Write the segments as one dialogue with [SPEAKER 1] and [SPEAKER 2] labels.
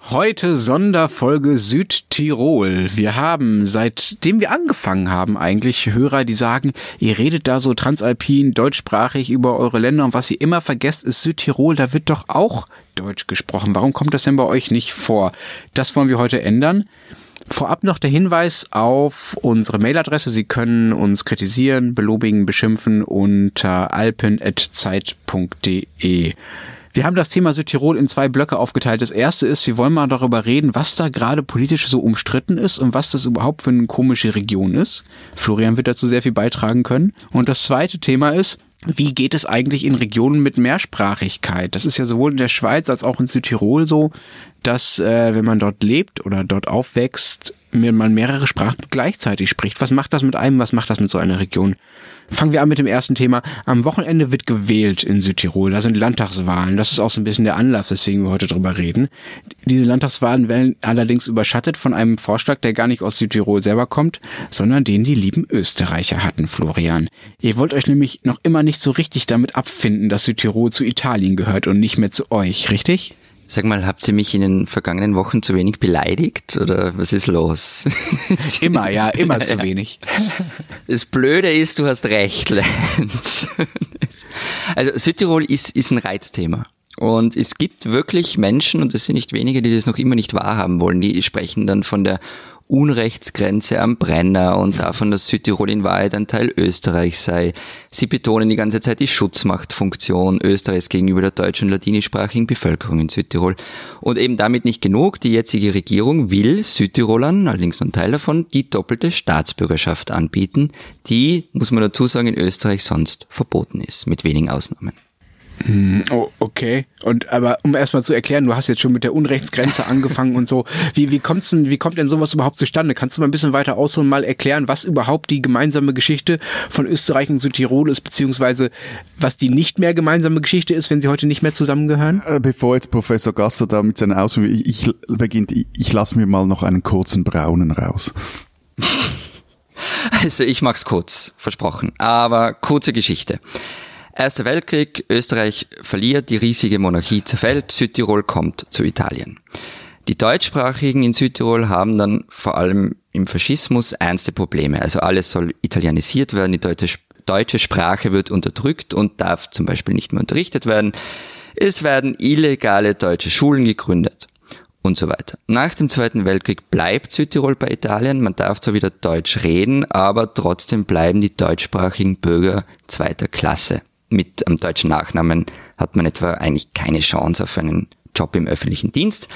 [SPEAKER 1] Heute Sonderfolge Südtirol. Wir haben, seitdem wir angefangen haben, eigentlich Hörer, die sagen, ihr redet da so transalpin, deutschsprachig über eure Länder und was ihr immer vergesst, ist Südtirol, da wird doch auch Deutsch gesprochen. Warum kommt das denn bei euch nicht vor? Das wollen wir heute ändern. Vorab noch der Hinweis auf unsere Mailadresse. Sie können uns kritisieren, belobigen, beschimpfen unter alpen.zeit.de. Wir haben das Thema Südtirol in zwei Blöcke aufgeteilt. Das erste ist, wir wollen mal darüber reden, was da gerade politisch so umstritten ist und was das überhaupt für eine komische Region ist. Florian wird dazu sehr viel beitragen können. Und das zweite Thema ist, wie geht es eigentlich in Regionen mit Mehrsprachigkeit? Das ist ja sowohl in der Schweiz als auch in Südtirol so, dass äh, wenn man dort lebt oder dort aufwächst, man mehrere Sprachen gleichzeitig spricht. Was macht das mit einem? Was macht das mit so einer Region? Fangen wir an mit dem ersten Thema. Am Wochenende wird gewählt in Südtirol. Da sind Landtagswahlen. Das ist auch so ein bisschen der Anlass, weswegen wir heute drüber reden. Diese Landtagswahlen werden allerdings überschattet von einem Vorschlag, der gar nicht aus Südtirol selber kommt, sondern den die lieben Österreicher hatten, Florian. Ihr wollt euch nämlich noch immer nicht so richtig damit abfinden, dass Südtirol zu Italien gehört und nicht mehr zu euch, richtig?
[SPEAKER 2] Sag mal, habt ihr mich in den vergangenen Wochen zu wenig beleidigt oder was ist los?
[SPEAKER 1] immer, ja, immer zu wenig.
[SPEAKER 2] Das Blöde ist, du hast recht, Lenz. Also Südtirol ist, ist ein Reizthema. Und es gibt wirklich Menschen, und das sind nicht wenige, die das noch immer nicht wahrhaben wollen, die sprechen dann von der Unrechtsgrenze am Brenner und davon, dass Südtirol in Wahrheit ein Teil Österreichs sei. Sie betonen die ganze Zeit die Schutzmachtfunktion Österreichs gegenüber der deutschen und ladinischsprachigen Bevölkerung in Südtirol. Und eben damit nicht genug, die jetzige Regierung will Südtirolern, allerdings nur ein Teil davon, die doppelte Staatsbürgerschaft anbieten, die, muss man dazu sagen, in Österreich sonst verboten ist, mit wenigen Ausnahmen.
[SPEAKER 1] Hm, oh, okay. Und aber um erstmal zu erklären, du hast jetzt schon mit der Unrechtsgrenze angefangen und so. Wie, wie kommt's denn, wie kommt denn sowas überhaupt zustande? Kannst du mal ein bisschen weiter ausholen, mal erklären, was überhaupt die gemeinsame Geschichte von Österreich und Südtirol ist, beziehungsweise was die nicht mehr gemeinsame Geschichte ist, wenn sie heute nicht mehr zusammengehören?
[SPEAKER 3] Äh, bevor jetzt Professor Gasser da mit seinen Ausführungen, ich, ich beginnt, ich, ich lasse mir mal noch einen kurzen Braunen raus.
[SPEAKER 2] Also ich mach's kurz, versprochen. Aber kurze Geschichte. Erster Weltkrieg, Österreich verliert, die riesige Monarchie zerfällt, Südtirol kommt zu Italien. Die Deutschsprachigen in Südtirol haben dann vor allem im Faschismus ernste Probleme. Also alles soll italienisiert werden, die deutsche, deutsche Sprache wird unterdrückt und darf zum Beispiel nicht mehr unterrichtet werden. Es werden illegale deutsche Schulen gegründet und so weiter. Nach dem Zweiten Weltkrieg bleibt Südtirol bei Italien. Man darf zwar wieder Deutsch reden, aber trotzdem bleiben die deutschsprachigen Bürger zweiter Klasse mit einem deutschen Nachnamen hat man etwa eigentlich keine Chance auf einen Job im öffentlichen Dienst.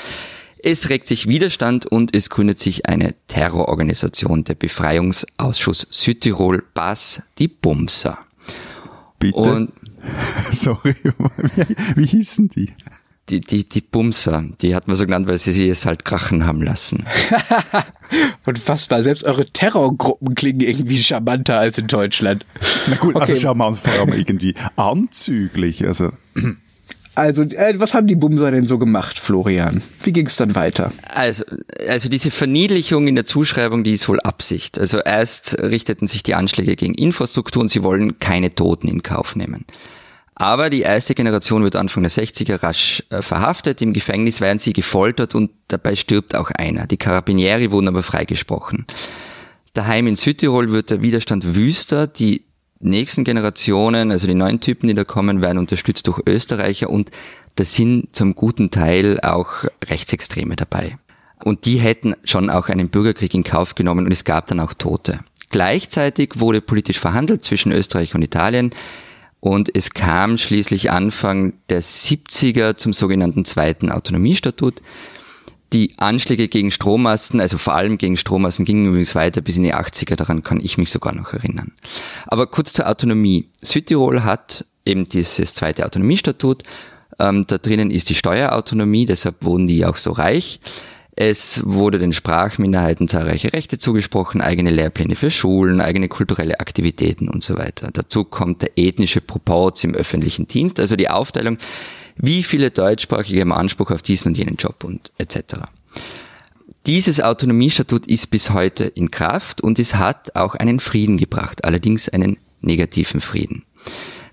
[SPEAKER 2] Es regt sich Widerstand und es gründet sich eine Terrororganisation, der Befreiungsausschuss Südtirol BAS, die Bumser.
[SPEAKER 3] Bitte? Und Sorry, wie, wie hießen die?
[SPEAKER 2] Die, die, die Bumser, die hat man so genannt, weil sie sie es halt krachen haben lassen.
[SPEAKER 1] Unfassbar, selbst eure Terrorgruppen klingen irgendwie charmanter als in Deutschland.
[SPEAKER 3] Na gut, also okay. also charmant vor allem irgendwie anzüglich, also.
[SPEAKER 1] Also, äh, was haben die Bumser denn so gemacht, Florian? Wie ging es dann weiter?
[SPEAKER 2] Also, also diese Verniedlichung in der Zuschreibung, die ist wohl Absicht. Also erst richteten sich die Anschläge gegen Infrastruktur und sie wollen keine Toten in Kauf nehmen. Aber die erste Generation wird Anfang der 60er rasch äh, verhaftet, im Gefängnis werden sie gefoltert und dabei stirbt auch einer. Die Carabinieri wurden aber freigesprochen. Daheim in Südtirol wird der Widerstand wüster, die nächsten Generationen, also die neuen Typen, die da kommen, werden unterstützt durch Österreicher und da sind zum guten Teil auch Rechtsextreme dabei. Und die hätten schon auch einen Bürgerkrieg in Kauf genommen und es gab dann auch Tote. Gleichzeitig wurde politisch verhandelt zwischen Österreich und Italien. Und es kam schließlich Anfang der 70er zum sogenannten zweiten Autonomiestatut. Die Anschläge gegen Strommasten, also vor allem gegen Strommasten, gingen übrigens weiter bis in die 80er, daran kann ich mich sogar noch erinnern. Aber kurz zur Autonomie. Südtirol hat eben dieses zweite Autonomiestatut. Ähm, da drinnen ist die Steuerautonomie, deshalb wurden die auch so reich. Es wurde den Sprachminderheiten zahlreiche Rechte zugesprochen, eigene Lehrpläne für Schulen, eigene kulturelle Aktivitäten und so weiter. Dazu kommt der ethnische Proporz im öffentlichen Dienst, also die Aufteilung wie viele Deutschsprachige haben Anspruch auf diesen und jenen Job und etc. Dieses Autonomiestatut ist bis heute in Kraft und es hat auch einen Frieden gebracht, allerdings einen negativen Frieden.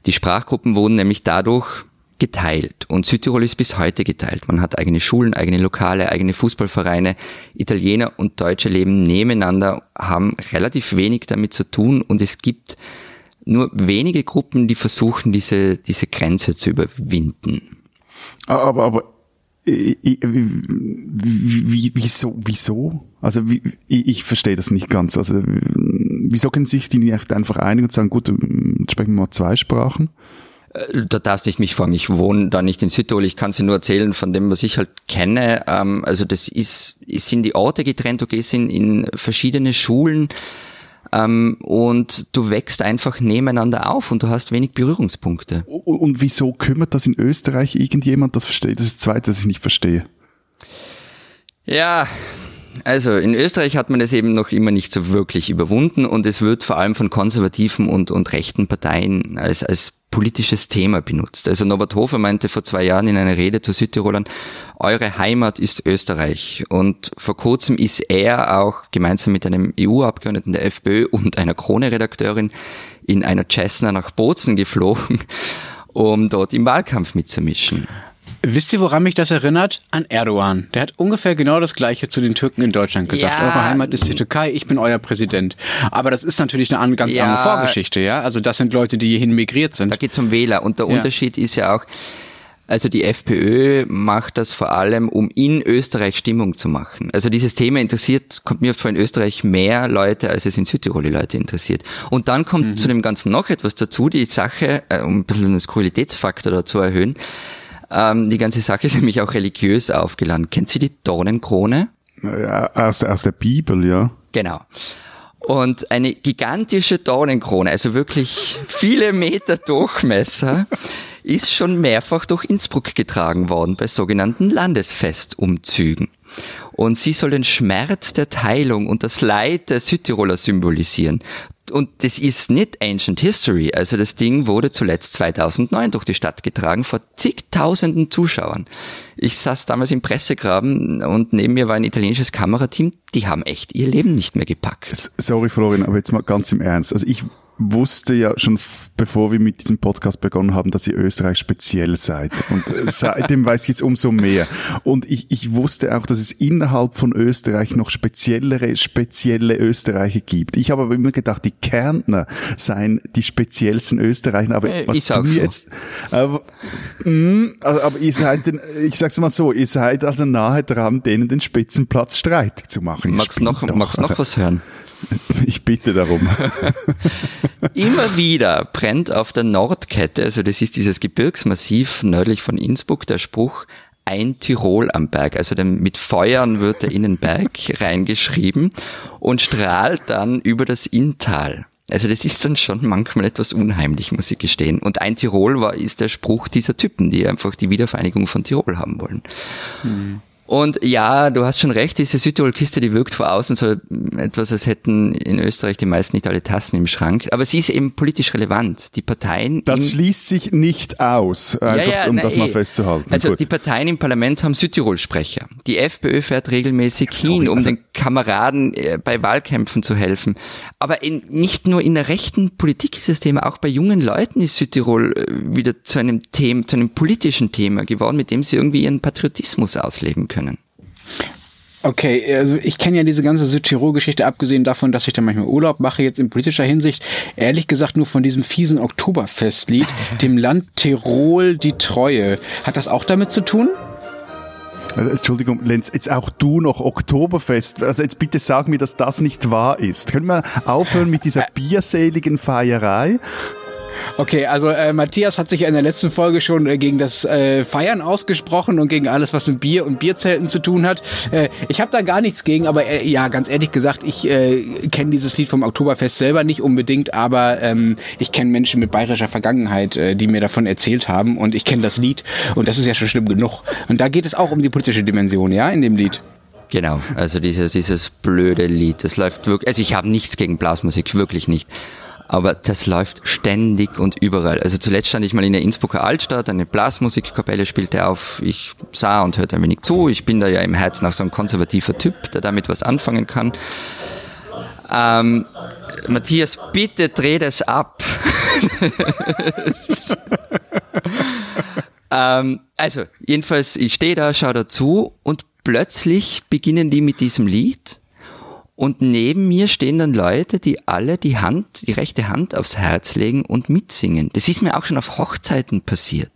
[SPEAKER 2] Die Sprachgruppen wurden nämlich dadurch geteilt und Südtirol ist bis heute geteilt. Man hat eigene Schulen, eigene Lokale, eigene Fußballvereine. Italiener und Deutsche leben nebeneinander, haben relativ wenig damit zu tun und es gibt nur wenige Gruppen, die versuchen, diese, diese Grenze zu überwinden.
[SPEAKER 3] Aber, aber wieso, wieso? Also ich verstehe das nicht ganz. Also wieso können sich die nicht einfach einigen und sagen, gut, sprechen wir mal zwei Sprachen?
[SPEAKER 2] Äh, da darfst nicht mich fragen, ich wohne da nicht in Südtirol, ich kann sie nur erzählen von dem, was ich halt kenne. Ähm, also das ist, sind die Orte getrennt, du gehst in, in verschiedene Schulen ähm, und du wächst einfach nebeneinander auf und du hast wenig Berührungspunkte.
[SPEAKER 3] Und, und wieso kümmert das in Österreich irgendjemand? Das verstehe das ist das Zweite, das ich nicht verstehe.
[SPEAKER 2] Ja, also in Österreich hat man es eben noch immer nicht so wirklich überwunden und es wird vor allem von konservativen und, und rechten Parteien als, als politisches Thema benutzt. Also Norbert Hofer meinte vor zwei Jahren in einer Rede zu Südtirolern, eure Heimat ist Österreich. Und vor kurzem ist er auch gemeinsam mit einem EU-Abgeordneten der FPÖ und einer Krone-Redakteurin in einer Cessna nach Bozen geflogen, um dort im Wahlkampf mitzumischen.
[SPEAKER 1] Wisst ihr, woran mich das erinnert? An Erdogan. Der hat ungefähr genau das Gleiche zu den Türken in Deutschland gesagt. Ja. Eure Heimat ist die Türkei, ich bin euer Präsident. Aber das ist natürlich eine ganz ja. andere Vorgeschichte, ja? Also das sind Leute, die hierhin migriert sind.
[SPEAKER 2] Da geht es um Wähler. Und der ja. Unterschied ist ja auch, also die FPÖ macht das vor allem, um in Österreich Stimmung zu machen. Also dieses Thema interessiert, kommt mir vor in Österreich mehr Leute, als es in Südtirol die Leute interessiert. Und dann kommt mhm. zu dem Ganzen noch etwas dazu, die Sache, äh, um ein bisschen den Skurrilitätsfaktor da zu erhöhen. Ähm, die ganze Sache ist nämlich auch religiös aufgeladen. Kennt Sie die Dornenkrone?
[SPEAKER 3] Ja, aus, aus der Bibel, ja.
[SPEAKER 2] Genau. Und eine gigantische Dornenkrone, also wirklich viele Meter Durchmesser, ist schon mehrfach durch Innsbruck getragen worden bei sogenannten Landesfestumzügen. Und sie soll den Schmerz der Teilung und das Leid der Südtiroler symbolisieren und das ist nicht Ancient History. Also das Ding wurde zuletzt 2009 durch die Stadt getragen vor zigtausenden Zuschauern. Ich saß damals im Pressegraben und neben mir war ein italienisches Kamerateam. Die haben echt ihr Leben nicht mehr gepackt.
[SPEAKER 3] Sorry Florian, aber jetzt mal ganz im Ernst. Also ich wusste ja schon bevor wir mit diesem Podcast begonnen haben, dass ihr Österreich speziell seid. Und äh, seitdem weiß ich jetzt umso mehr. Und ich, ich wusste auch, dass es innerhalb von Österreich noch speziellere, spezielle Österreicher gibt. Ich habe aber immer gedacht, die Kärntner seien die speziellsten Österreicher. Aber
[SPEAKER 2] äh,
[SPEAKER 3] was
[SPEAKER 2] ich du so.
[SPEAKER 3] jetzt, aber, mh, mm, aber ihr seid, den, ich sag's mal so, ihr seid also nahe dran, denen den Spitzenplatz streitig zu machen.
[SPEAKER 2] Magst du noch, magst noch also, was hören?
[SPEAKER 3] Ich bitte darum.
[SPEAKER 2] Immer wieder brennt auf der Nordkette, also das ist dieses Gebirgsmassiv nördlich von Innsbruck, der Spruch ein Tirol am Berg. Also mit Feuern wird der Innenberg reingeschrieben und strahlt dann über das Inntal. Also das ist dann schon manchmal etwas unheimlich, muss ich gestehen. Und ein Tirol war, ist der Spruch dieser Typen, die einfach die Wiedervereinigung von Tirol haben wollen. Hm. Und ja, du hast schon recht, diese Südtirol-Kiste, die wirkt vor außen so etwas, als hätten in Österreich die meisten nicht alle Tassen im Schrank. Aber sie ist eben politisch relevant. Die Parteien.
[SPEAKER 3] Das schließt sich nicht aus, einfach ja, ja, um na, das mal eh. festzuhalten.
[SPEAKER 2] Also Gut. die Parteien im Parlament haben Südtirol-Sprecher. Die FPÖ fährt regelmäßig Sorry, hin, um also den Kameraden äh, bei Wahlkämpfen zu helfen. Aber in, nicht nur in der rechten Politik ist das Thema, auch bei jungen Leuten ist Südtirol äh, wieder zu einem Thema, zu einem politischen Thema geworden, mit dem sie irgendwie ihren Patriotismus ausleben können können.
[SPEAKER 1] Okay, also ich kenne ja diese ganze Südtirol-Geschichte, abgesehen davon, dass ich da manchmal Urlaub mache, jetzt in politischer Hinsicht, ehrlich gesagt nur von diesem fiesen Oktoberfestlied, dem Land Tirol die Treue. Hat das auch damit zu tun?
[SPEAKER 3] Also, Entschuldigung, Lenz, jetzt auch du noch Oktoberfest. Also jetzt bitte sag mir, dass das nicht wahr ist. Können wir aufhören mit dieser bierseligen Feierei?
[SPEAKER 1] Okay, also äh, Matthias hat sich in der letzten Folge schon äh, gegen das äh, Feiern ausgesprochen und gegen alles, was mit Bier und Bierzelten zu tun hat. Äh, ich habe da gar nichts gegen, aber äh, ja, ganz ehrlich gesagt, ich äh, kenne dieses Lied vom Oktoberfest selber nicht unbedingt, aber ähm, ich kenne Menschen mit bayerischer Vergangenheit, äh, die mir davon erzählt haben und ich kenne das Lied und das ist ja schon schlimm genug. Und da geht es auch um die politische Dimension, ja, in dem Lied.
[SPEAKER 2] Genau, also dieses, dieses blöde Lied, das läuft wirklich, also ich habe nichts gegen Blasmusik, wirklich nicht. Aber das läuft ständig und überall. Also zuletzt stand ich mal in der Innsbrucker Altstadt, eine Blasmusikkapelle spielte auf, ich sah und hörte ein wenig zu, ich bin da ja im Herzen auch so ein konservativer Typ, der damit was anfangen kann. Ähm, Matthias, bitte dreh das ab. ähm, also, jedenfalls, ich stehe da, schaue dazu und plötzlich beginnen die mit diesem Lied und neben mir stehen dann Leute, die alle die Hand, die rechte Hand aufs Herz legen und mitsingen. Das ist mir auch schon auf Hochzeiten passiert.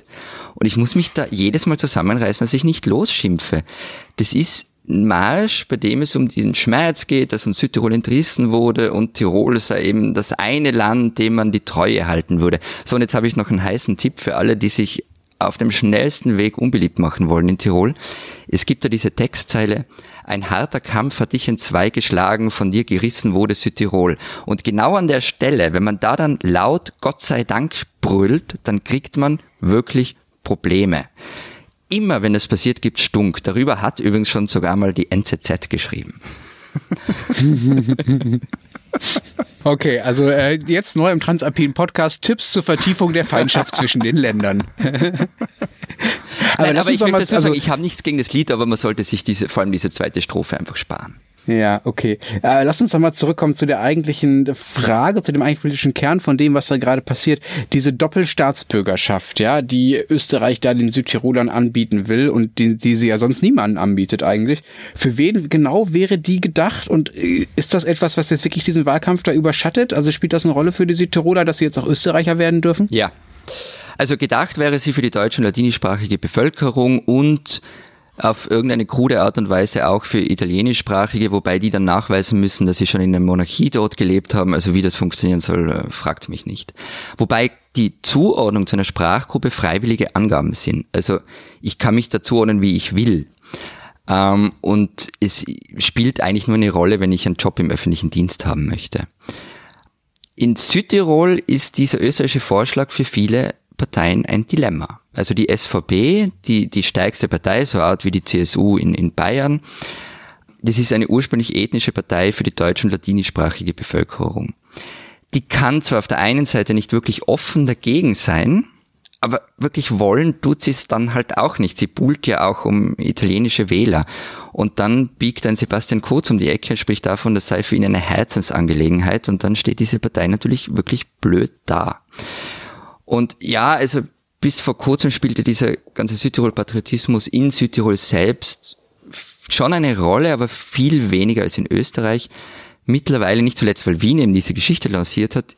[SPEAKER 2] Und ich muss mich da jedes Mal zusammenreißen, dass ich nicht losschimpfe. Das ist ein Marsch, bei dem es um den Schmerz geht, dass uns Südtirol entrissen wurde und Tirol sei eben das eine Land, dem man die Treue halten würde. So, und jetzt habe ich noch einen heißen Tipp für alle, die sich auf dem schnellsten Weg unbeliebt machen wollen in Tirol. Es gibt da diese Textzeile, ein harter Kampf hat dich in zwei geschlagen, von dir gerissen wurde Südtirol. Und genau an der Stelle, wenn man da dann laut Gott sei Dank brüllt, dann kriegt man wirklich Probleme. Immer wenn das passiert, gibt Stunk. Darüber hat übrigens schon sogar mal die NZZ geschrieben.
[SPEAKER 1] Okay, also äh, jetzt neu im Transalpinen Podcast Tipps zur Vertiefung der Feindschaft zwischen den Ländern.
[SPEAKER 2] aber, Nein, aber ich möchte dazu sagen, also, ich habe nichts gegen das Lied, aber man sollte sich diese, vor allem diese zweite Strophe einfach sparen.
[SPEAKER 1] Ja, okay. Äh, lass uns nochmal zurückkommen zu der eigentlichen Frage, zu dem eigentlich politischen Kern von dem, was da gerade passiert. Diese Doppelstaatsbürgerschaft, ja, die Österreich da den Südtirolern anbieten will und die, die sie ja sonst niemanden anbietet eigentlich. Für wen genau wäre die gedacht und äh, ist das etwas, was jetzt wirklich diesen Wahlkampf da überschattet? Also spielt das eine Rolle für die Südtiroler, dass sie jetzt auch Österreicher werden dürfen?
[SPEAKER 2] Ja. Also gedacht wäre sie für die deutsche und ladinischsprachige Bevölkerung und auf irgendeine krude Art und Weise auch für italienischsprachige, wobei die dann nachweisen müssen, dass sie schon in der Monarchie dort gelebt haben. Also wie das funktionieren soll, äh, fragt mich nicht. Wobei die Zuordnung zu einer Sprachgruppe freiwillige Angaben sind. Also ich kann mich dazu ordnen, wie ich will. Ähm, und es spielt eigentlich nur eine Rolle, wenn ich einen Job im öffentlichen Dienst haben möchte. In Südtirol ist dieser österreichische Vorschlag für viele Parteien ein Dilemma. Also die SVP, die, die stärkste Partei, so Art wie die CSU in, in Bayern, das ist eine ursprünglich ethnische Partei für die deutsche und ladinischsprachige Bevölkerung. Die kann zwar auf der einen Seite nicht wirklich offen dagegen sein, aber wirklich wollen tut sie es dann halt auch nicht. Sie buhlt ja auch um italienische Wähler. Und dann biegt ein Sebastian Kurz um die Ecke und spricht davon, das sei für ihn eine Herzensangelegenheit. Und dann steht diese Partei natürlich wirklich blöd da. Und ja, also bis vor kurzem spielte dieser ganze Südtirol-Patriotismus in Südtirol selbst schon eine Rolle, aber viel weniger als in Österreich. Mittlerweile, nicht zuletzt, weil Wien eben diese Geschichte lanciert hat,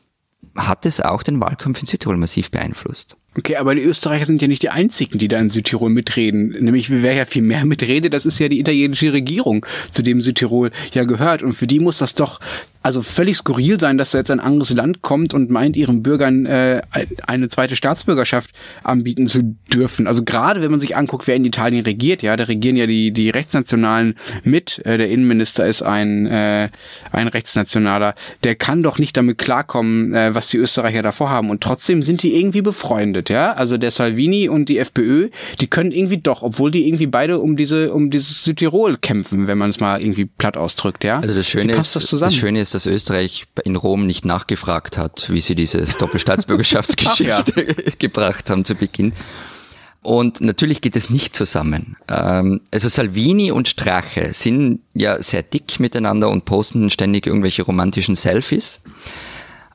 [SPEAKER 2] hat es auch den Wahlkampf in Südtirol massiv beeinflusst.
[SPEAKER 1] Okay, aber die Österreicher sind ja nicht die einzigen, die da in Südtirol mitreden. Nämlich, wer ja viel mehr mitrede, das ist ja die italienische Regierung, zu dem Südtirol ja gehört. Und für die muss das doch also völlig skurril sein, dass da jetzt ein anderes Land kommt und meint, ihren Bürgern äh, eine zweite Staatsbürgerschaft anbieten zu dürfen. Also gerade wenn man sich anguckt, wer in Italien regiert, ja, da regieren ja die die Rechtsnationalen mit. Äh, der Innenminister ist ein äh, ein Rechtsnationaler. Der kann doch nicht damit klarkommen, äh, was die Österreicher davor haben. Und trotzdem sind die irgendwie befreundet, ja. Also der Salvini und die FPÖ, die können irgendwie doch, obwohl die irgendwie beide um diese um dieses Südtirol kämpfen, wenn man es mal irgendwie platt ausdrückt, ja.
[SPEAKER 2] Also das Schöne ist, das, das Schöne ist dass Österreich in Rom nicht nachgefragt hat, wie sie diese Doppelstaatsbürgerschaftsgeschichte ja. gebracht haben zu Beginn. Und natürlich geht es nicht zusammen. Ähm, also Salvini und Strache sind ja sehr dick miteinander und posten ständig irgendwelche romantischen Selfies.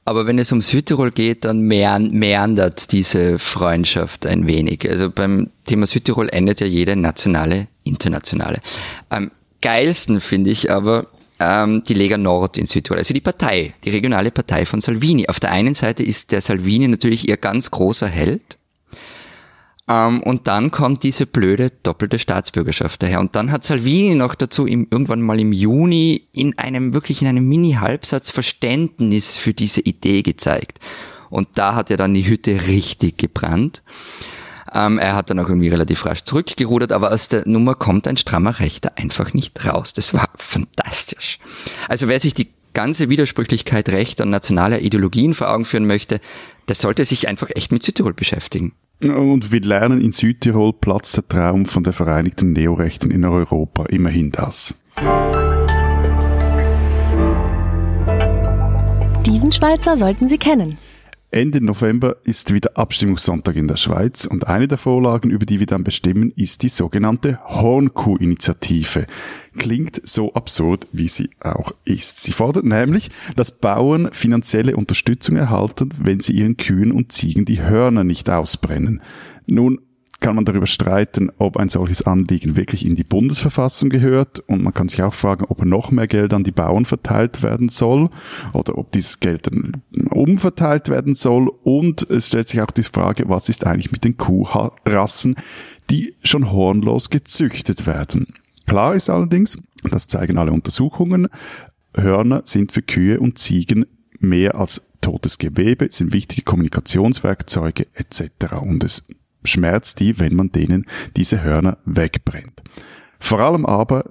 [SPEAKER 2] Aber wenn es um Südtirol geht, dann meandert diese Freundschaft ein wenig. Also beim Thema Südtirol endet ja jede nationale, internationale. Am geilsten finde ich aber, ähm, die Lega Nord in Südtirol, also die Partei, die regionale Partei von Salvini. Auf der einen Seite ist der Salvini natürlich ihr ganz großer Held. Ähm, und dann kommt diese blöde doppelte Staatsbürgerschaft daher. Und dann hat Salvini noch dazu im, irgendwann mal im Juni in einem, wirklich in einem Mini-Halbsatz Verständnis für diese Idee gezeigt. Und da hat er dann die Hütte richtig gebrannt. Ähm, er hat dann auch irgendwie relativ rasch zurückgerudert, aber aus der Nummer kommt ein strammer Rechter einfach nicht raus. Das war fantastisch. Also wer sich die ganze Widersprüchlichkeit rechter und nationaler Ideologien vor Augen führen möchte, der sollte sich einfach echt mit Südtirol beschäftigen.
[SPEAKER 3] Und wir lernen in Südtirol platzt der Traum von der Vereinigten Neorechten in Europa. Immerhin das.
[SPEAKER 4] Diesen Schweizer sollten Sie kennen.
[SPEAKER 3] Ende November ist wieder Abstimmungssonntag in der Schweiz und eine der Vorlagen, über die wir dann bestimmen, ist die sogenannte Hornkuh-Initiative. Klingt so absurd, wie sie auch ist. Sie fordert nämlich, dass Bauern finanzielle Unterstützung erhalten, wenn sie ihren Kühen und Ziegen die Hörner nicht ausbrennen. Nun, kann man darüber streiten, ob ein solches Anliegen wirklich in die Bundesverfassung gehört. Und man kann sich auch fragen, ob noch mehr Geld an die Bauern verteilt werden soll oder ob dieses Geld dann umverteilt werden soll. Und es stellt sich auch die Frage, was ist eigentlich mit den Kuhrassen, die schon hornlos gezüchtet werden. Klar ist allerdings, das zeigen alle Untersuchungen, Hörner sind für Kühe und Ziegen mehr als totes Gewebe, sind wichtige Kommunikationswerkzeuge etc. Und es schmerzt die, wenn man denen diese Hörner wegbrennt. Vor allem aber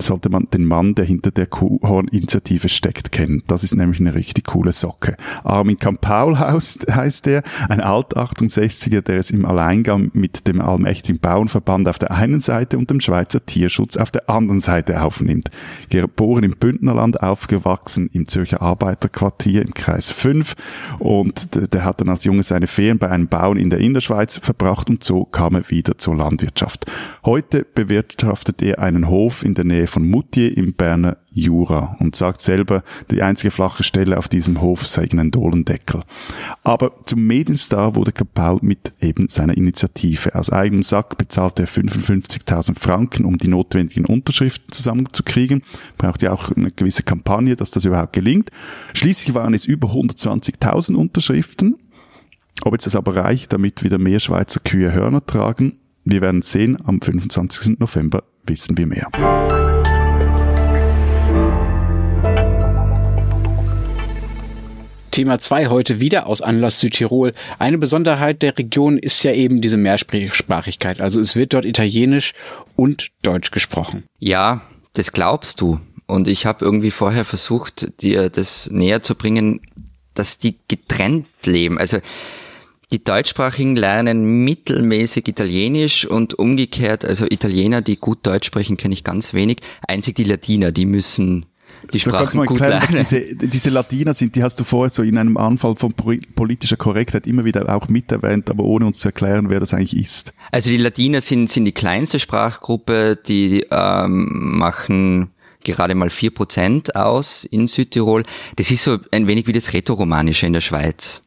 [SPEAKER 3] sollte man den Mann, der hinter der Kuhhorn-Initiative steckt, kennen. Das ist nämlich eine richtig coole Socke. Armin Kampaul heißt er, ein Alt-68er, der es im Alleingang mit dem allmächtigen Bauernverband auf der einen Seite und dem Schweizer Tierschutz auf der anderen Seite aufnimmt. Geboren im Bündnerland, aufgewachsen im Zürcher Arbeiterquartier im Kreis 5 und der hat dann als Junge seine Ferien bei einem Bauern in der Innerschweiz verbracht und so kam er wieder zur Landwirtschaft. Heute bewirtschaftet er einen Hof in der Nähe von Moutier im Berner Jura und sagt selber, die einzige flache Stelle auf diesem Hof sei ein Dolendeckel. Aber zum Medienstar wurde Kapau mit eben seiner Initiative. Aus eigenem Sack bezahlte er 55.000 Franken, um die notwendigen Unterschriften zusammenzukriegen. Braucht ja auch eine gewisse Kampagne, dass das überhaupt gelingt. Schließlich waren es über 120.000 Unterschriften. Ob jetzt das aber reicht, damit wieder mehr Schweizer Kühe Hörner tragen, wir werden sehen, am 25. November wissen wir mehr.
[SPEAKER 1] Thema 2 heute wieder aus Anlass Südtirol. Eine Besonderheit der Region ist ja eben diese Mehrsprachigkeit. Also es wird dort Italienisch und Deutsch gesprochen.
[SPEAKER 2] Ja, das glaubst du. Und ich habe irgendwie vorher versucht, dir das näher zu bringen, dass die getrennt leben. Also die Deutschsprachigen lernen mittelmäßig Italienisch und umgekehrt, also Italiener, die gut Deutsch sprechen, kenne ich ganz wenig. Einzig die Latiner, die müssen die so Sprachen gut
[SPEAKER 3] erklären, lernen. Diese, diese Latiner sind, die hast du vorher so in einem Anfall von politischer Korrektheit immer wieder auch miterwähnt, aber ohne uns zu erklären, wer das eigentlich ist.
[SPEAKER 2] Also die Latiner sind, sind die kleinste Sprachgruppe, die ähm, machen gerade mal vier Prozent aus in Südtirol. Das ist so ein wenig wie das Rätoromanische in der Schweiz.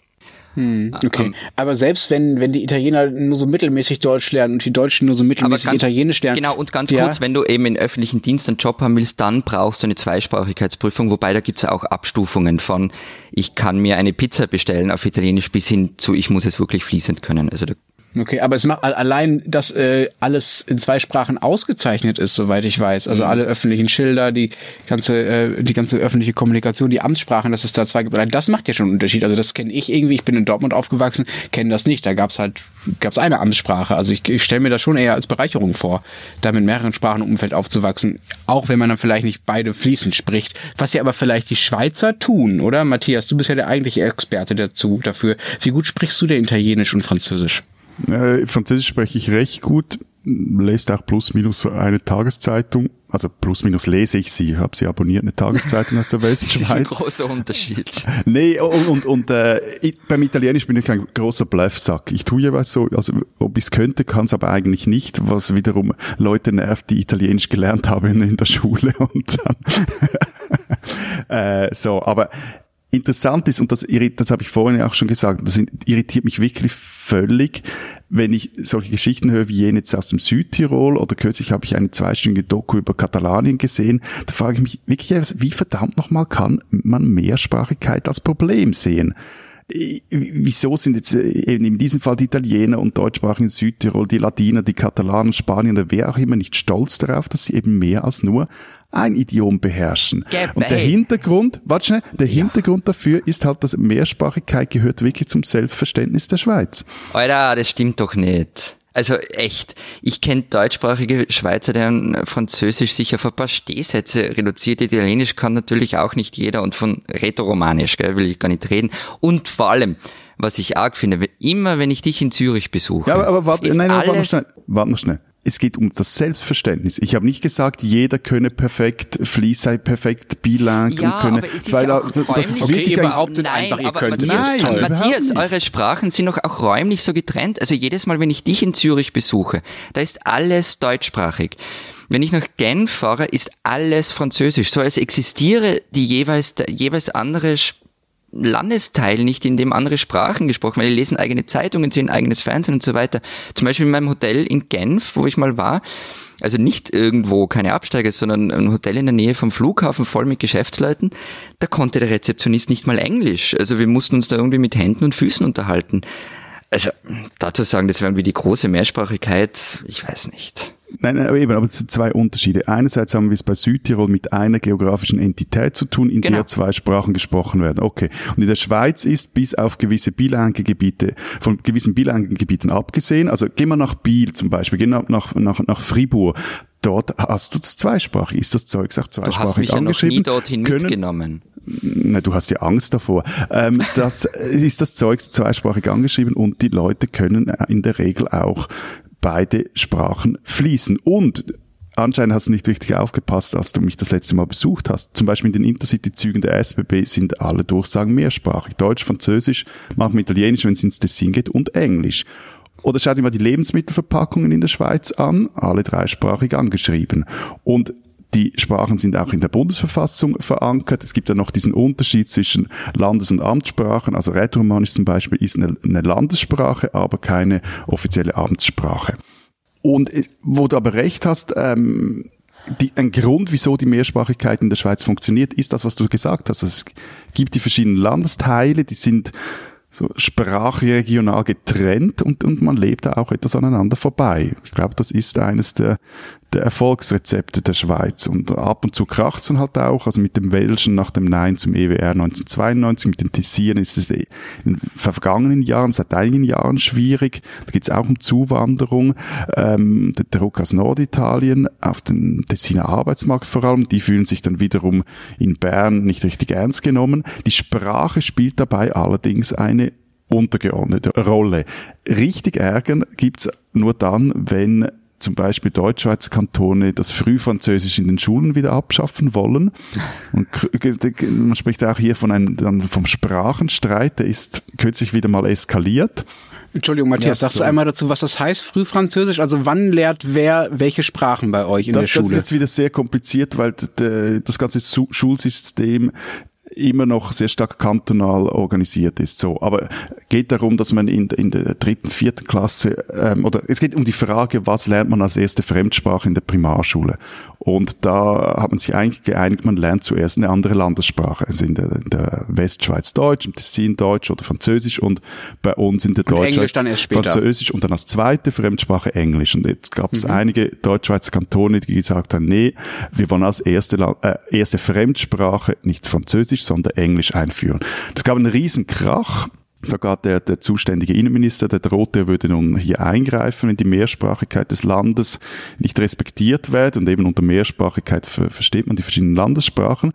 [SPEAKER 1] Hm, okay. Um, aber selbst wenn, wenn die Italiener nur so mittelmäßig Deutsch lernen und die Deutschen nur so mittelmäßig ganz, Italienisch lernen.
[SPEAKER 2] Genau, und ganz ja. kurz, wenn du eben in öffentlichen Dienst einen Job haben willst, dann brauchst du eine Zweisprachigkeitsprüfung, wobei da gibt's auch Abstufungen von, ich kann mir eine Pizza bestellen auf Italienisch bis hin zu, ich muss es wirklich fließend können. Also da
[SPEAKER 1] Okay, aber es macht allein, dass äh, alles in zwei Sprachen ausgezeichnet ist, soweit ich weiß. Also mhm. alle öffentlichen Schilder, die ganze, äh, die ganze öffentliche Kommunikation, die Amtssprachen, dass es da zwei gibt. Allein das macht ja schon einen Unterschied. Also das kenne ich irgendwie. Ich bin in Dortmund aufgewachsen, kenne das nicht. Da gab's halt gab's eine Amtssprache. Also ich, ich stelle mir das schon eher als Bereicherung vor, da mit mehreren Sprachen im Umfeld aufzuwachsen. Auch wenn man dann vielleicht nicht beide fließend spricht. Was ja aber vielleicht die Schweizer tun, oder? Matthias, du bist ja der eigentliche Experte dazu dafür. Wie gut sprichst du denn Italienisch und Französisch?
[SPEAKER 3] Äh, Französisch spreche ich recht gut, lese auch plus minus eine Tageszeitung. Also plus minus lese ich sie, habe sie abonniert, eine Tageszeitung aus der Westschweiz. das ist ein
[SPEAKER 2] großer Unterschied.
[SPEAKER 3] nee, und, und, und äh, ich, beim Italienisch bin ich ein großer Bluffsack. Ich tue jeweils so, also ob ich es könnte, kann es aber eigentlich nicht, was wiederum Leute nervt, die Italienisch gelernt haben in der Schule und dann äh, so, aber interessant ist, und das, das habe ich vorhin auch schon gesagt, das irritiert mich wirklich völlig, wenn ich solche Geschichten höre wie jene jetzt aus dem Südtirol oder kürzlich habe ich eine zweistündige Doku über Katalanien gesehen, da frage ich mich wirklich, wie verdammt nochmal kann man Mehrsprachigkeit als Problem sehen? Wieso sind jetzt äh, eben in diesem Fall die Italiener und deutschsprachigen Südtirol, die Latiner, die Katalanen, Spanier oder wer auch immer nicht stolz darauf, dass sie eben mehr als nur ein Idiom beherrschen. Gebay. Und der Hintergrund, warte schnell, der ja. Hintergrund dafür ist halt, dass Mehrsprachigkeit gehört wirklich zum Selbstverständnis der Schweiz.
[SPEAKER 2] Alter, das stimmt doch nicht. Also echt, ich kenne deutschsprachige Schweizer, deren Französisch sich auf ein paar Stehsätze reduziert. Italienisch kann natürlich auch nicht jeder und von Rätoromanisch, gell, will ich gar nicht reden. Und vor allem, was ich arg finde, immer wenn ich dich in Zürich besuche.
[SPEAKER 3] Ja, aber, aber warte, nein, nein, warte noch schnell. Warte noch schnell. Es geht um das Selbstverständnis. Ich habe nicht gesagt, jeder könne perfekt, Fließ sei perfekt, bilang
[SPEAKER 2] ja,
[SPEAKER 3] und könne
[SPEAKER 2] aber es ist
[SPEAKER 3] zwei
[SPEAKER 2] ja auch
[SPEAKER 3] La- das ist
[SPEAKER 1] Okay,
[SPEAKER 3] wirklich
[SPEAKER 1] ihr
[SPEAKER 3] ein,
[SPEAKER 2] Nein,
[SPEAKER 1] einfach, ihr
[SPEAKER 2] aber
[SPEAKER 1] könnt
[SPEAKER 2] Matthias,
[SPEAKER 3] Nein, überhaupt
[SPEAKER 2] Matthias, eure Sprachen sind doch auch räumlich so getrennt. Also jedes Mal, wenn ich dich in Zürich besuche, da ist alles deutschsprachig. Wenn ich nach Genf fahre, ist alles französisch. So als existiere die jeweils, der jeweils andere Sp- Landesteil nicht, in dem andere Sprachen gesprochen werden. Die lesen eigene Zeitungen, sehen eigenes Fernsehen und so weiter. Zum Beispiel in meinem Hotel in Genf, wo ich mal war, also nicht irgendwo, keine Absteiger, sondern ein Hotel in der Nähe vom Flughafen voll mit Geschäftsleuten, da konnte der Rezeptionist nicht mal Englisch. Also wir mussten uns da irgendwie mit Händen und Füßen unterhalten. Also dazu sagen, das wäre irgendwie die große Mehrsprachigkeit, ich weiß nicht.
[SPEAKER 3] Nein, nein, aber eben, aber es sind zwei Unterschiede. Einerseits haben wir es bei Südtirol mit einer geografischen Entität zu tun, in
[SPEAKER 2] Genau.
[SPEAKER 3] der zwei Sprachen gesprochen werden. Okay. Und in der Schweiz ist bis auf gewisse bilange Gebiete, von gewissen bilangen Gebieten abgesehen, also gehen wir nach Biel zum Beispiel, gehen wir nach, nach, nach Fribourg, dort hast du das zweisprachig, ist das Zeugs auch
[SPEAKER 2] Du
[SPEAKER 3] zweisprachig
[SPEAKER 2] hast mich ja noch
[SPEAKER 3] angeschrieben.
[SPEAKER 2] nie dorthin
[SPEAKER 3] können,
[SPEAKER 2] mitgenommen.
[SPEAKER 3] na, du hast ja Angst davor. Ähm, das ist das Zeug zweisprachig angeschrieben und die Leute können äh, in der Regel auch beide Sprachen fließen. Und anscheinend hast du nicht richtig aufgepasst, als du mich das letzte Mal besucht hast. Zum Beispiel in den Intercity-Zügen der SBB sind alle Durchsagen mehrsprachig. Deutsch, Französisch, manchmal Italienisch, wenn es ins Tessin geht, und Englisch. Oder schau dir mal die Lebensmittelverpackungen in der Schweiz an, alle dreisprachig angeschrieben. Und die Sprachen sind auch in der Bundesverfassung verankert. Es gibt ja noch diesen Unterschied zwischen Landes- und Amtssprachen. Also Rätoromanisch zum Beispiel ist eine, eine Landessprache, aber keine offizielle Amtssprache. Und äh, wo du aber recht hast, ähm, die, ein Grund, wieso die Mehrsprachigkeit in der Schweiz funktioniert, ist das, was du gesagt hast. Also es gibt die verschiedenen Landesteile, die sind so sprachregional getrennt und, und man lebt da auch etwas aneinander vorbei. Ich glaube, das ist eines der, der Erfolgsrezepte der Schweiz. Und ab und zu kracht's dann halt auch. Also mit dem Welschen nach dem Nein zum EWR 1992, mit den Tessieren ist es in den vergangenen Jahren, seit einigen Jahren schwierig. Da geht's auch um Zuwanderung. Ähm, der Druck aus Norditalien auf den Tessiner Arbeitsmarkt vor allem, die fühlen sich dann wiederum in Bern nicht richtig ernst genommen. Die Sprache spielt dabei allerdings eine untergeordnete Rolle. Richtig ärgern gibt's nur dann, wenn zum Beispiel Deutschschweizer Kantone das Frühfranzösisch in den Schulen wieder abschaffen wollen. Und man spricht auch hier von einem, vom Sprachenstreit, der ist kürzlich wieder mal eskaliert.
[SPEAKER 1] Entschuldigung, Matthias,
[SPEAKER 3] Ja,
[SPEAKER 1] sagst du einmal dazu, was das heißt, Frühfranzösisch? Also wann lehrt wer welche Sprachen bei euch in
[SPEAKER 3] Das,
[SPEAKER 1] der
[SPEAKER 3] das
[SPEAKER 1] Schule?
[SPEAKER 3] ist jetzt wieder sehr kompliziert, weil das ganze Schulsystem immer noch sehr stark kantonal organisiert ist. So, aber geht darum, dass man in, in der dritten, vierten Klasse ähm, oder es geht um die Frage, was lernt man als erste Fremdsprache in der Primarschule? Und da hat man sich eigentlich geeinigt, man lernt zuerst eine andere Landessprache. Also in der, in der Westschweiz Deutsch, im Tessin Deutsch oder Französisch und bei uns in der Deutschschweiz. Französisch und dann als zweite Fremdsprache Englisch. Und jetzt gab es einige Deutschschweizer Kantone, die gesagt haben, nee, wir wollen als erste, äh, erste Fremdsprache nicht Französisch, sondern Englisch einführen. Das gab einen riesen Krach. Sogar der, der zuständige Innenminister, der drohte, er würde nun hier eingreifen, wenn die Mehrsprachigkeit des Landes nicht respektiert wird. Und eben unter Mehrsprachigkeit ver versteht man die verschiedenen Landessprachen.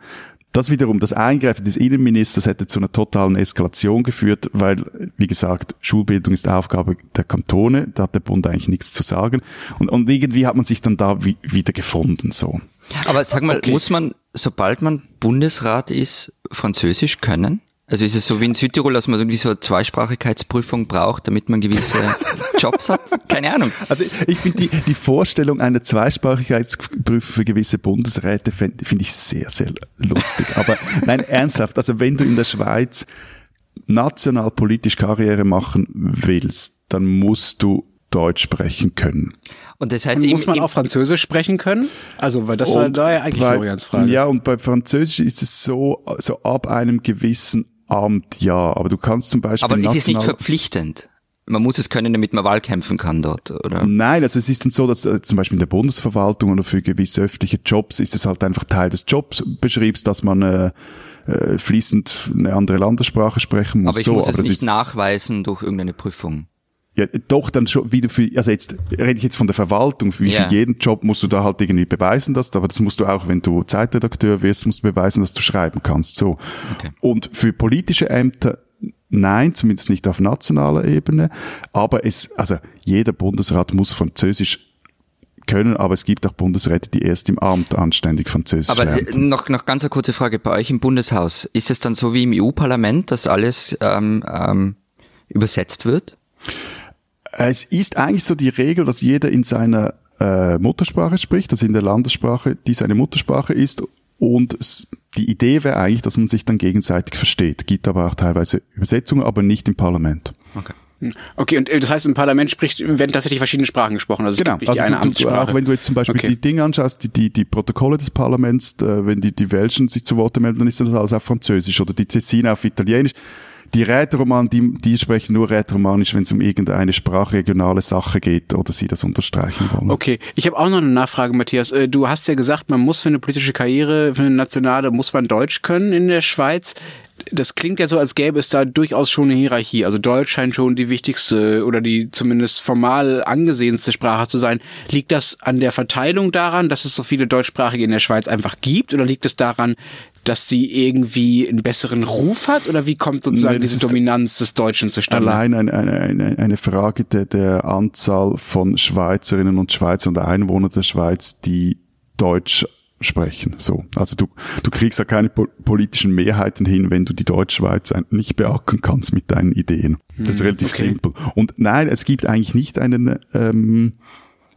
[SPEAKER 3] Das wiederum, das Eingreifen des Innenministers hätte zu einer totalen Eskalation geführt, weil, wie gesagt, Schulbildung ist Aufgabe der Kantone, da hat der Bund eigentlich nichts zu sagen. Und, und irgendwie hat man sich dann da wie, wieder gefunden, so.
[SPEAKER 2] Aber sag mal, muss man, sobald man Bundesrat ist, Französisch können? Also ist es so wie in Südtirol, dass man irgendwie so eine Zweisprachigkeitsprüfung braucht, damit man gewisse Jobs hat? Keine Ahnung.
[SPEAKER 3] Also ich finde die, die Vorstellung einer Zweisprachigkeitsprüfung für gewisse Bundesräte finde find ich sehr, sehr lustig. Aber nein, ernsthaft, also wenn du in der Schweiz national politisch Karriere machen willst, dann musst du Deutsch sprechen können.
[SPEAKER 2] Und das heißt,
[SPEAKER 1] Und muss man auch Französisch sprechen können? Also, weil das war da ja eigentlich
[SPEAKER 3] bei-
[SPEAKER 1] Florians Frage.
[SPEAKER 3] Ja, und bei Französisch ist es so, so ab einem gewissen Amt, ja. Aber du kannst zum Beispiel
[SPEAKER 2] aber ist es nicht verpflichtend? Man muss es können, damit man Wahl kämpfen kann dort, oder?
[SPEAKER 3] Nein, also es ist dann so, dass äh, zum Beispiel in der Bundesverwaltung oder für gewisse öffentliche Jobs ist es halt einfach Teil des Jobbeschriebs, dass man äh, äh, fließend eine andere Landessprache sprechen muss.
[SPEAKER 2] Aber ich
[SPEAKER 3] so,
[SPEAKER 2] muss es nicht nachweisen durch irgendeine Prüfung.
[SPEAKER 3] Ja, doch dann schon wieder für, also jetzt rede ich jetzt von der Verwaltung, wie
[SPEAKER 2] Ja.
[SPEAKER 3] für jeden Job musst du da halt irgendwie beweisen, dass, aber das musst du auch, wenn du Zeitredakteur wirst, musst du beweisen, dass du schreiben kannst. So.
[SPEAKER 2] Okay.
[SPEAKER 3] Und für politische Ämter Nein, zumindest nicht auf nationaler Ebene. Aber es, also jeder Bundesrat muss Französisch können, aber es gibt auch Bundesräte, die erst im Amt anständig Französisch
[SPEAKER 2] aber
[SPEAKER 3] lernen.
[SPEAKER 2] Aber noch, noch ganz eine kurze Frage. Bei euch im Bundeshaus, ist es dann so wie im EU-Parlament, dass alles ähm, ähm, übersetzt wird?
[SPEAKER 3] Es ist eigentlich so die Regel, dass jeder in seiner äh, Muttersprache spricht, also in der Landessprache, die seine Muttersprache ist. Und die Idee wäre eigentlich, dass man sich dann gegenseitig versteht. Gibt aber auch teilweise Übersetzungen, aber nicht im Parlament.
[SPEAKER 1] Okay. Okay, und äh, das heißt, im Parlament spricht, werden tatsächlich verschiedene Sprachen gesprochen. Also
[SPEAKER 3] genau, also du, du, auch wenn du jetzt zum Beispiel okay. die Dinge anschaust, die, die, die Protokolle des Parlaments, äh, wenn die, die Welschen sich zu Wort melden, dann ist das alles auf Französisch oder die Cessina auf Italienisch. Die Rätoromanen, die, die sprechen nur Rätoromanisch, wenn es um irgendeine sprachregionale Sache geht oder sie das unterstreichen wollen.
[SPEAKER 1] Okay, ich habe auch noch eine Nachfrage, Matthias. Äh, du hast ja gesagt, man muss für eine politische Karriere, für eine nationale, muss man Deutsch können in der Schweiz das klingt ja so, als gäbe es da durchaus schon eine Hierarchie. Also Deutsch scheint schon die wichtigste oder die zumindest formal angesehenste Sprache zu sein. Liegt das an der Verteilung daran, dass es so viele Deutschsprachige in der Schweiz einfach gibt? Oder liegt es daran, dass die irgendwie einen besseren Ruf hat? Oder wie kommt sozusagen nee, diese Dominanz des Deutschen zustande?
[SPEAKER 3] Allein eine, eine, eine Frage der, der Anzahl von Schweizerinnen und Schweizer und Einwohnern der Schweiz, die Deutsch sprechen. So, also du du kriegst ja keine po politischen Mehrheiten hin, wenn du die Deutschschweiz nicht beackern kannst mit deinen Ideen. Das ist hm, relativ okay. simpel. Und nein, es gibt eigentlich nicht einen ähm,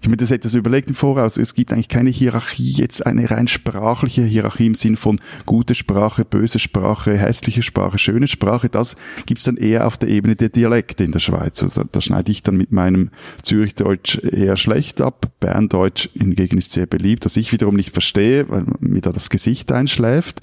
[SPEAKER 3] ich mir das etwas überlegt im Voraus. Es gibt eigentlich keine Hierarchie, jetzt eine rein sprachliche Hierarchie im Sinn von gute Sprache, böse Sprache, hässliche Sprache, schöne Sprache. Das gibt's dann eher auf der Ebene der Dialekte in der Schweiz. Also da schneide ich dann mit meinem Zürichdeutsch eher schlecht ab. Berndeutsch hingegen ist sehr beliebt, das ich wiederum nicht verstehe, weil mir da das Gesicht einschläft.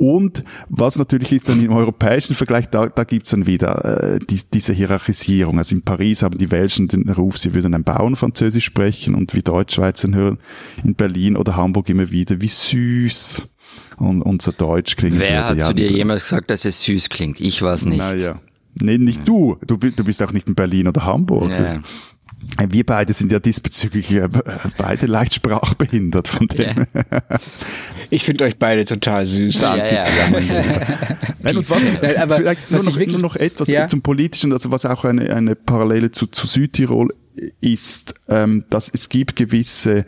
[SPEAKER 3] Und was natürlich ist dann im europäischen Vergleich, da, da gibt's dann wieder äh, die, diese Hierarchisierung. Also in Paris haben die Welschen den Ruf, sie würden ein Bauernfranzösisch sprechen und wie Deutschschweizer hören in Berlin oder Hamburg immer wieder, wie süß und unser Deutsch klingt.
[SPEAKER 2] Wer hat ja, zu dir jemals gesagt, dass es süß klingt? Ich weiß nicht.
[SPEAKER 3] Naja. Nee, nicht du. du. Du bist auch nicht in Berlin oder Hamburg. Ja. Wir beide sind ja diesbezüglich äh, beide leicht sprachbehindert von dem.
[SPEAKER 1] Ja. Ich finde euch beide total süß.
[SPEAKER 3] Danke. Ja, ja. Nein, und was, aber vielleicht nur noch, wirklich, nur noch etwas ja? zum Politischen, also was auch eine, eine Parallele zu, zu Südtirol ist, ähm, dass es gibt gewisse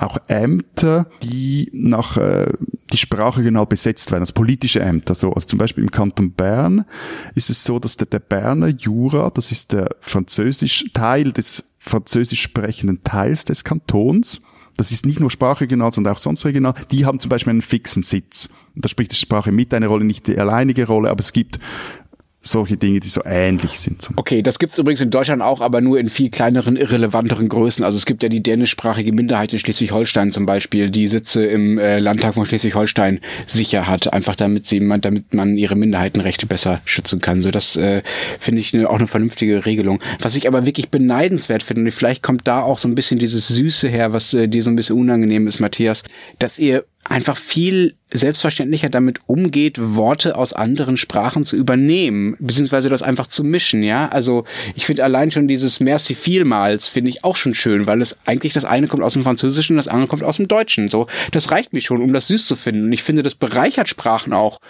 [SPEAKER 3] auch Ämter, die nach äh, die Sprache genau besetzt werden, also politische Ämter. So, also zum Beispiel im Kanton Bern ist es so, dass der, der Berner Jura, das ist der französisch Teil des französisch sprechenden Teils des Kantons, das ist nicht nur sprachregional, sondern auch sonst regional, die haben zum Beispiel einen fixen Sitz. Da spricht die Sprache mit eine Rolle, nicht die alleinige Rolle, aber es gibt solche Dinge, die so ähnlich sind.
[SPEAKER 1] Okay, das gibt's übrigens in Deutschland auch, aber nur in viel kleineren, irrelevanteren Größen. Also es gibt ja die dänischsprachige Minderheit in Schleswig-Holstein zum Beispiel, die Sitze im äh, Landtag von Schleswig-Holstein sicher hat, einfach damit sie, damit man ihre Minderheitenrechte besser schützen kann. So, das äh, finde ich ne, auch eine vernünftige Regelung. Was ich aber wirklich beneidenswert finde, und vielleicht kommt da auch so ein bisschen dieses Süße her, was äh, dir so ein bisschen unangenehm ist, Matthias, dass ihr einfach viel selbstverständlicher damit umgeht, Worte aus anderen Sprachen zu übernehmen, beziehungsweise das einfach zu mischen, ja. Also ich finde allein schon dieses Merci vielmals finde ich auch schon schön, weil es eigentlich das eine kommt aus dem Französischen, das andere kommt aus dem Deutschen. So, das reicht mir schon, um das süß zu finden. Und ich finde, das bereichert Sprachen auch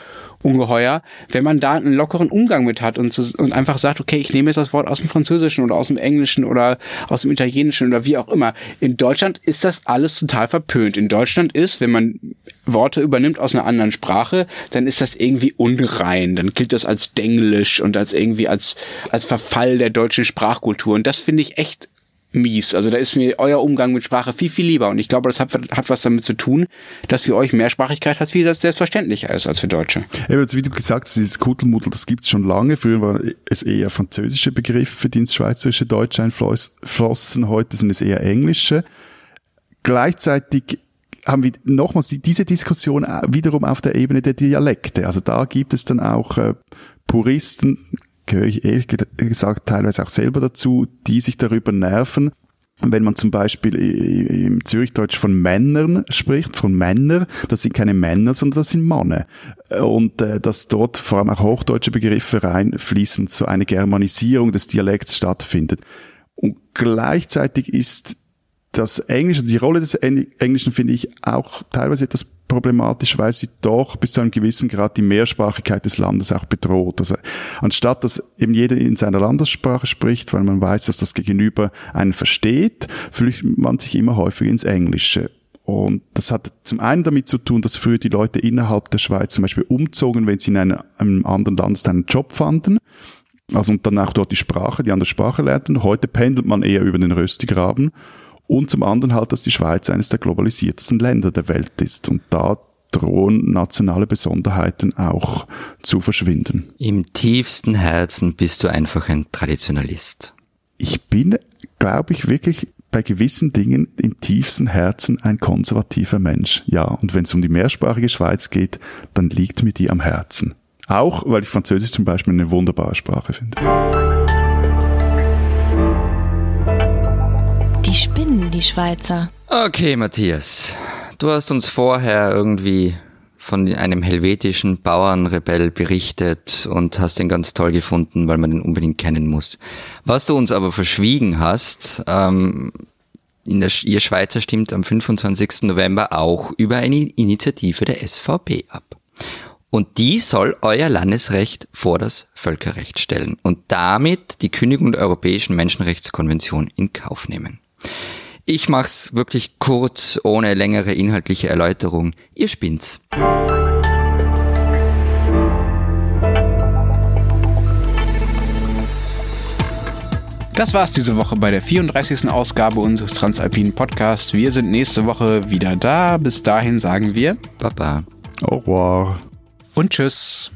[SPEAKER 1] ungeheuer, wenn man da einen lockeren Umgang mit hat und, zu, und einfach sagt, okay, ich nehme jetzt das Wort aus dem Französischen oder aus dem Englischen oder aus dem Italienischen oder wie auch immer. In Deutschland ist das alles total verpönt. In Deutschland ist, wenn man Worte übernimmt aus einer anderen Sprache, dann ist das irgendwie unrein. Dann gilt das als Denglisch und als irgendwie als, als Verfall der deutschen Sprachkultur. Und das finde ich echt mies. Also da ist mir euer Umgang mit Sprache viel, viel lieber. Und ich glaube, das hat, hat was damit zu tun, dass für euch Mehrsprachigkeit halt viel selbstverständlicher ist als für Deutsche.
[SPEAKER 3] Ja, also wie du gesagt hast, dieses Kuddelmuddel, das gibt's schon lange. Früher waren es eher französische Begriffe, die ins schweizerische Deutsch einflossen. Heute sind es eher englische. Gleichzeitig haben wir nochmals diese Diskussion wiederum auf der Ebene der Dialekte. Also da gibt es dann auch äh, Puristen, gehöre ich ehrlich gesagt teilweise auch selber dazu, die sich darüber nerven, wenn man zum Beispiel im Zürichdeutsch von Männern spricht, von Männer, das sind keine Männer, sondern das sind Männer. Und äh, dass dort vor allem auch hochdeutsche Begriffe reinfließen, so eine Germanisierung des Dialekts stattfindet. Und gleichzeitig ist das Englische, die Rolle des Englischen finde ich auch teilweise etwas problematisch, weil sie doch bis zu einem gewissen Grad die Mehrsprachigkeit des Landes auch bedroht. Also anstatt dass eben jeder in seiner Landessprache spricht, weil man weiß, dass das Gegenüber einen versteht, flüchtet man sich immer häufiger ins Englische. Und das hat zum einen damit zu tun, dass früher die Leute innerhalb der Schweiz zum Beispiel umzogen, wenn sie in einem, einem anderen Land einen Job fanden. Also und dann auch dort die Sprache, die andere Sprache lernten. Heute pendelt man eher über den Röstigraben. Und zum anderen halt, dass die Schweiz eines der globalisiertesten Länder der Welt ist. Und da drohen nationale Besonderheiten auch zu verschwinden.
[SPEAKER 2] Im tiefsten Herzen bist du einfach ein Traditionalist.
[SPEAKER 3] Ich bin, glaube ich, wirklich bei gewissen Dingen im tiefsten Herzen ein konservativer Mensch. Ja, und wenn es um die mehrsprachige Schweiz geht, dann liegt mir die am Herzen. Auch, weil ich Französisch zum Beispiel eine wunderbare Sprache finde.
[SPEAKER 4] Die spinnen, die Schweizer.
[SPEAKER 2] Okay, Matthias. Du hast uns vorher irgendwie von einem helvetischen Bauernrebell berichtet und hast den ganz toll gefunden, weil man den unbedingt kennen muss. Was du uns aber verschwiegen hast, ähm, in der, ihr Schweizer stimmt am 25. November auch über eine Initiative der SVP ab. Und die soll euer Landesrecht vor das Völkerrecht stellen und damit die Kündigung der Europäischen Menschenrechtskonvention in Kauf nehmen. Ich mach's wirklich kurz, ohne längere inhaltliche Erläuterung. Ihr spinnt's.
[SPEAKER 1] Das war's diese Woche bei der 34. Ausgabe unseres Transalpinen Podcasts. Wir sind nächste Woche wieder da. Bis dahin sagen wir
[SPEAKER 2] Baba.
[SPEAKER 3] Au revoir.
[SPEAKER 1] und tschüss.